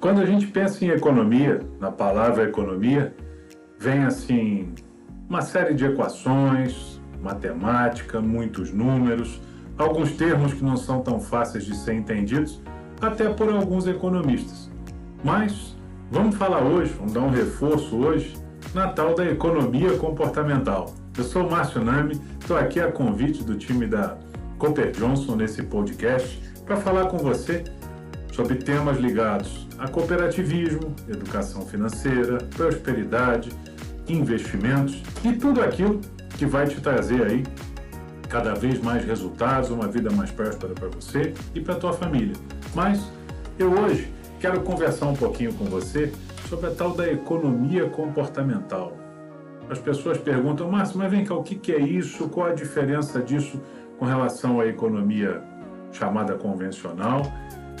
Quando a gente pensa em economia, na palavra economia, vem assim uma série de equações, matemática, muitos números, alguns termos que não são tão fáceis de ser entendidos, até por alguns economistas. Mas vamos falar hoje, vamos dar um reforço hoje na tal da economia comportamental. Eu sou o Márcio Nami, estou aqui a convite do time da Cooper Johnson nesse podcast para falar com você sobre temas ligados a cooperativismo, educação financeira, prosperidade, investimentos e tudo aquilo que vai te trazer aí cada vez mais resultados, uma vida mais próspera para você e para tua família. Mas eu hoje quero conversar um pouquinho com você sobre a tal da economia comportamental. As pessoas perguntam, Márcio, mas vem cá, o que é isso? Qual a diferença disso com relação à economia chamada convencional?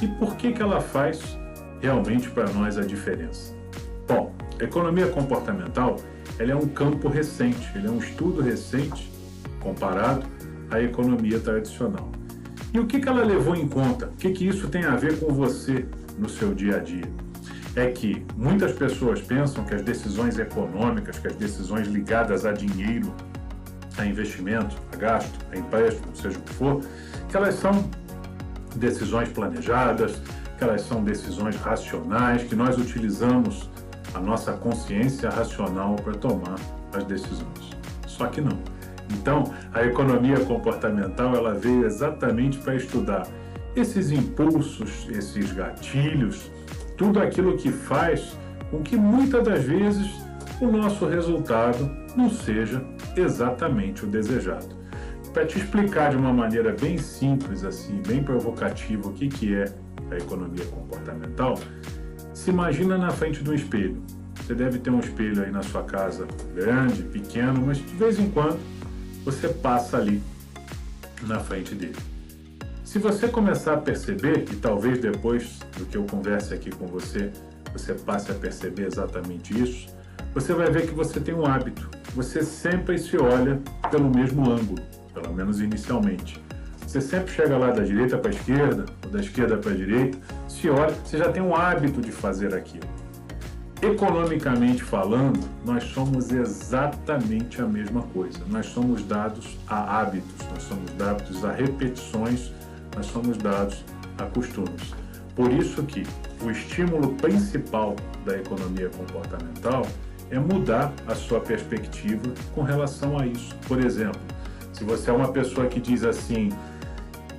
E por que, que ela faz realmente para nós a diferença? Bom, economia comportamental ela é um campo recente, ele é um estudo recente comparado à economia tradicional. E o que, que ela levou em conta? O que, que isso tem a ver com você no seu dia a dia? É que muitas pessoas pensam que as decisões econômicas, que as decisões ligadas a dinheiro, a investimento, a gasto, a empréstimo, seja o que for, que elas são decisões planejadas, que elas são decisões racionais, que nós utilizamos a nossa consciência racional para tomar as decisões. Só que não. Então, a economia comportamental ela veio exatamente para estudar esses impulsos, esses gatilhos, tudo aquilo que faz com que muitas das vezes o nosso resultado não seja exatamente o desejado. Para te explicar de uma maneira bem simples, assim, bem provocativa, o que, que é a economia comportamental, se imagina na frente do espelho. Você deve ter um espelho aí na sua casa, grande, pequeno, mas de vez em quando você passa ali na frente dele. Se você começar a perceber, e talvez depois do que eu converse aqui com você, você passe a perceber exatamente isso, você vai ver que você tem um hábito. Você sempre se olha pelo mesmo ângulo pelo menos inicialmente. Você sempre chega lá da direita para a esquerda, ou da esquerda para a direita, se olha, você já tem um hábito de fazer aquilo. Economicamente falando, nós somos exatamente a mesma coisa. Nós somos dados a hábitos, nós somos dados a repetições, nós somos dados a costumes. Por isso que o estímulo principal da economia comportamental é mudar a sua perspectiva com relação a isso. Por exemplo, se você é uma pessoa que diz assim,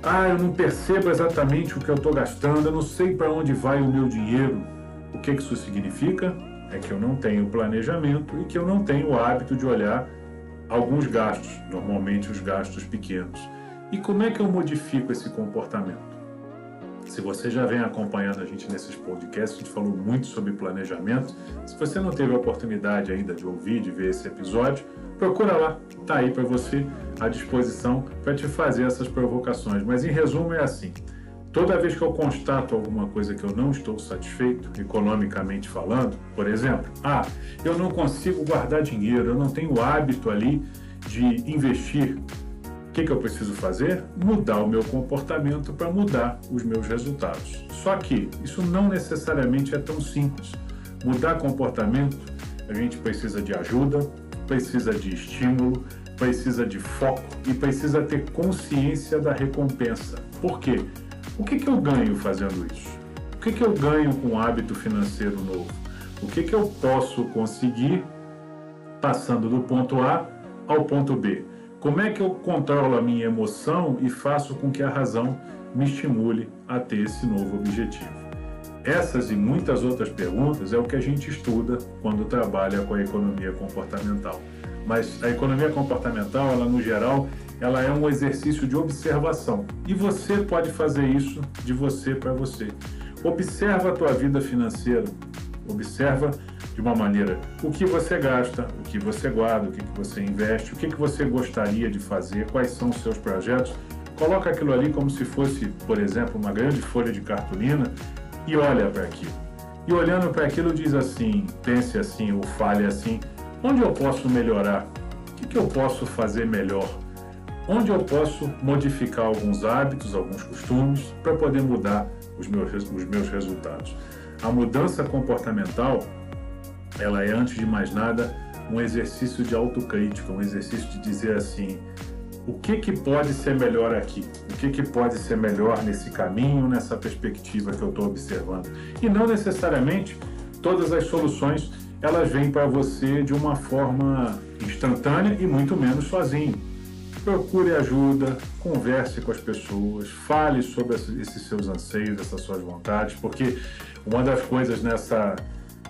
ah, eu não percebo exatamente o que eu estou gastando, eu não sei para onde vai o meu dinheiro, o que isso significa? É que eu não tenho planejamento e que eu não tenho o hábito de olhar alguns gastos, normalmente os gastos pequenos. E como é que eu modifico esse comportamento? Se você já vem acompanhando a gente nesses podcasts, a gente falou muito sobre planejamento. Se você não teve a oportunidade ainda de ouvir, de ver esse episódio, procura lá, tá aí para você à disposição para te fazer essas provocações. Mas em resumo é assim: toda vez que eu constato alguma coisa que eu não estou satisfeito, economicamente falando, por exemplo, ah, eu não consigo guardar dinheiro, eu não tenho o hábito ali de investir. Que, que eu preciso fazer? Mudar o meu comportamento para mudar os meus resultados. Só que isso não necessariamente é tão simples. Mudar comportamento, a gente precisa de ajuda, precisa de estímulo, precisa de foco e precisa ter consciência da recompensa. Por quê? O que, que eu ganho fazendo isso? O que, que eu ganho com um hábito financeiro novo? O que, que eu posso conseguir passando do ponto A ao ponto B? Como é que eu controlo a minha emoção e faço com que a razão me estimule a ter esse novo objetivo? Essas e muitas outras perguntas é o que a gente estuda quando trabalha com a economia comportamental. Mas a economia comportamental, ela no geral, ela é um exercício de observação. E você pode fazer isso de você para você. Observa a tua vida financeira. Observa de uma maneira o que você gasta, o que você guarda, o que você investe, o que você gostaria de fazer, quais são os seus projetos. Coloca aquilo ali como se fosse, por exemplo, uma grande folha de cartolina e olha para aquilo. E olhando para aquilo diz assim, pense assim ou fale assim, onde eu posso melhorar? O que, que eu posso fazer melhor? Onde eu posso modificar alguns hábitos, alguns costumes para poder mudar os meus, os meus resultados? A mudança comportamental, ela é antes de mais nada um exercício de autocrítica, um exercício de dizer assim, o que, que pode ser melhor aqui? O que, que pode ser melhor nesse caminho, nessa perspectiva que eu estou observando? E não necessariamente todas as soluções elas vêm para você de uma forma instantânea e muito menos sozinho. Procure ajuda, converse com as pessoas, fale sobre esses seus anseios, essas suas vontades, porque uma das coisas nessa,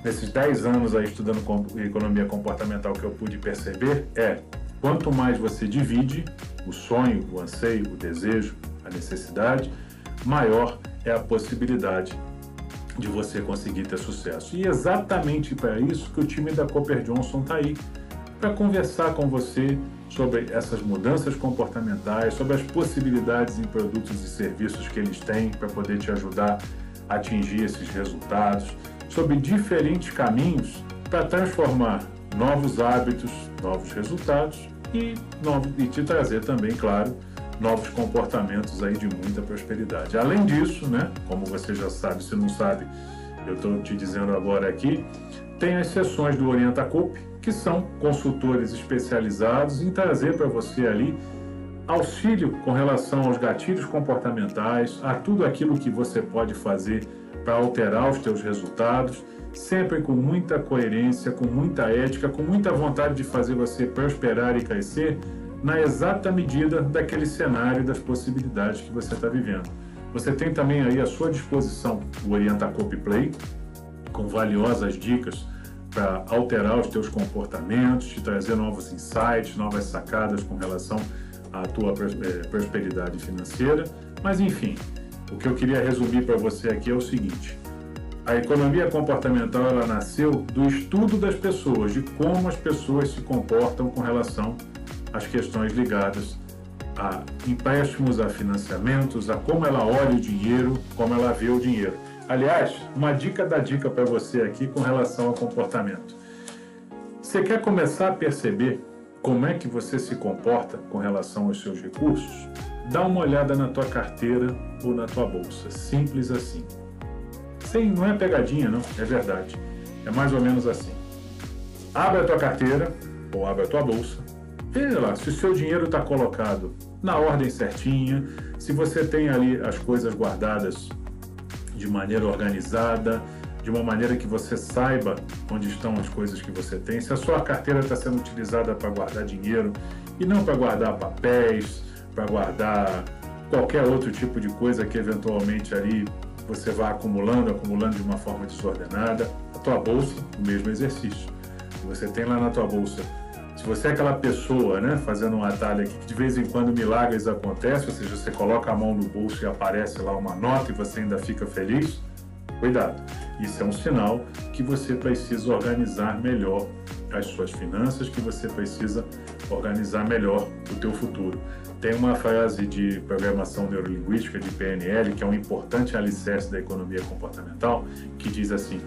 nesses 10 anos aí estudando economia comportamental que eu pude perceber é quanto mais você divide o sonho, o anseio, o desejo, a necessidade, maior é a possibilidade de você conseguir ter sucesso. E exatamente para isso que o time da Cooper Johnson está aí, para conversar com você sobre essas mudanças comportamentais, sobre as possibilidades em produtos e serviços que eles têm para poder te ajudar a atingir esses resultados, sobre diferentes caminhos para transformar novos hábitos, novos resultados e, novo, e te trazer também, claro, novos comportamentos aí de muita prosperidade. Além disso, né, como você já sabe, se não sabe, eu estou te dizendo agora aqui, tem as sessões do Orienta Coop, que são consultores especializados em trazer para você ali auxílio com relação aos gatilhos comportamentais, a tudo aquilo que você pode fazer para alterar os teus resultados, sempre com muita coerência, com muita ética, com muita vontade de fazer você prosperar e crescer, na exata medida daquele cenário das possibilidades que você está vivendo. Você tem também aí à sua disposição o Orienta Copy Play, com valiosas dicas para alterar os teus comportamentos, te trazer novos insights, novas sacadas com relação à tua eh, prosperidade financeira. Mas enfim, o que eu queria resumir para você aqui é o seguinte: a economia comportamental ela nasceu do estudo das pessoas, de como as pessoas se comportam com relação as questões ligadas a empréstimos, a financiamentos, a como ela olha o dinheiro, como ela vê o dinheiro. Aliás, uma dica da dica para você aqui com relação ao comportamento. Você quer começar a perceber como é que você se comporta com relação aos seus recursos? Dá uma olhada na tua carteira ou na tua bolsa. Simples assim. Sim, não é pegadinha, não, é verdade. É mais ou menos assim. Abre a tua carteira ou abre a tua bolsa Veja lá, se o seu dinheiro está colocado na ordem certinha, se você tem ali as coisas guardadas de maneira organizada, de uma maneira que você saiba onde estão as coisas que você tem, se a sua carteira está sendo utilizada para guardar dinheiro e não para guardar papéis, para guardar qualquer outro tipo de coisa que eventualmente ali você vá acumulando, acumulando de uma forma desordenada, a tua bolsa, o mesmo exercício. Você tem lá na tua bolsa se você é aquela pessoa, né, fazendo um atalho aqui, que de vez em quando milagres acontecem, ou seja, você coloca a mão no bolso e aparece lá uma nota e você ainda fica feliz, cuidado. Isso é um sinal que você precisa organizar melhor as suas finanças, que você precisa organizar melhor o teu futuro. Tem uma frase de programação neurolinguística de PNL, que é um importante alicerce da economia comportamental, que diz assim: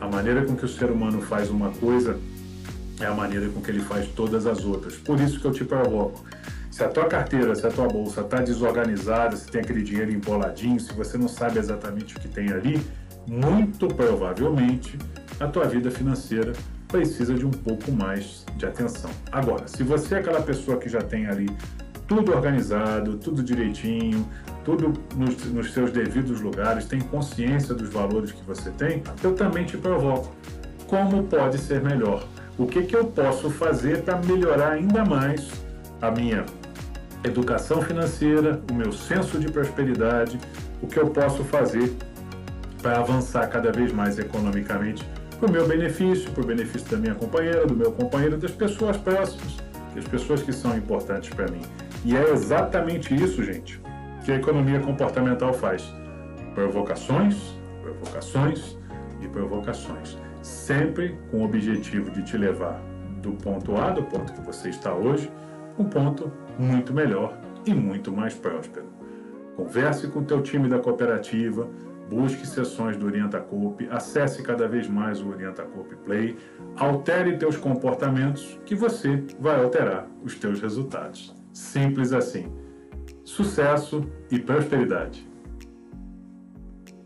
a maneira com que o ser humano faz uma coisa é a maneira com que ele faz todas as outras. Por isso que eu te provoco. Se a tua carteira, se a tua bolsa está desorganizada, se tem aquele dinheiro emboladinho, se você não sabe exatamente o que tem ali, muito provavelmente a tua vida financeira precisa de um pouco mais de atenção. Agora, se você é aquela pessoa que já tem ali tudo organizado, tudo direitinho, tudo nos, nos seus devidos lugares, tem consciência dos valores que você tem, eu também te provoco. Como pode ser melhor? o que, que eu posso fazer para melhorar ainda mais a minha educação financeira, o meu senso de prosperidade, o que eu posso fazer para avançar cada vez mais economicamente para o meu benefício, para o benefício da minha companheira, do meu companheiro, das pessoas próximas, das pessoas que são importantes para mim. E é exatamente isso, gente, que a economia comportamental faz. Provocações, provocações e provocações sempre com o objetivo de te levar do ponto A, do ponto que você está hoje, um ponto muito melhor e muito mais próspero. Converse com o teu time da cooperativa, busque sessões do Orienta Coop, acesse cada vez mais o Orienta Coop Play, altere teus comportamentos que você vai alterar os teus resultados. Simples assim. Sucesso e prosperidade.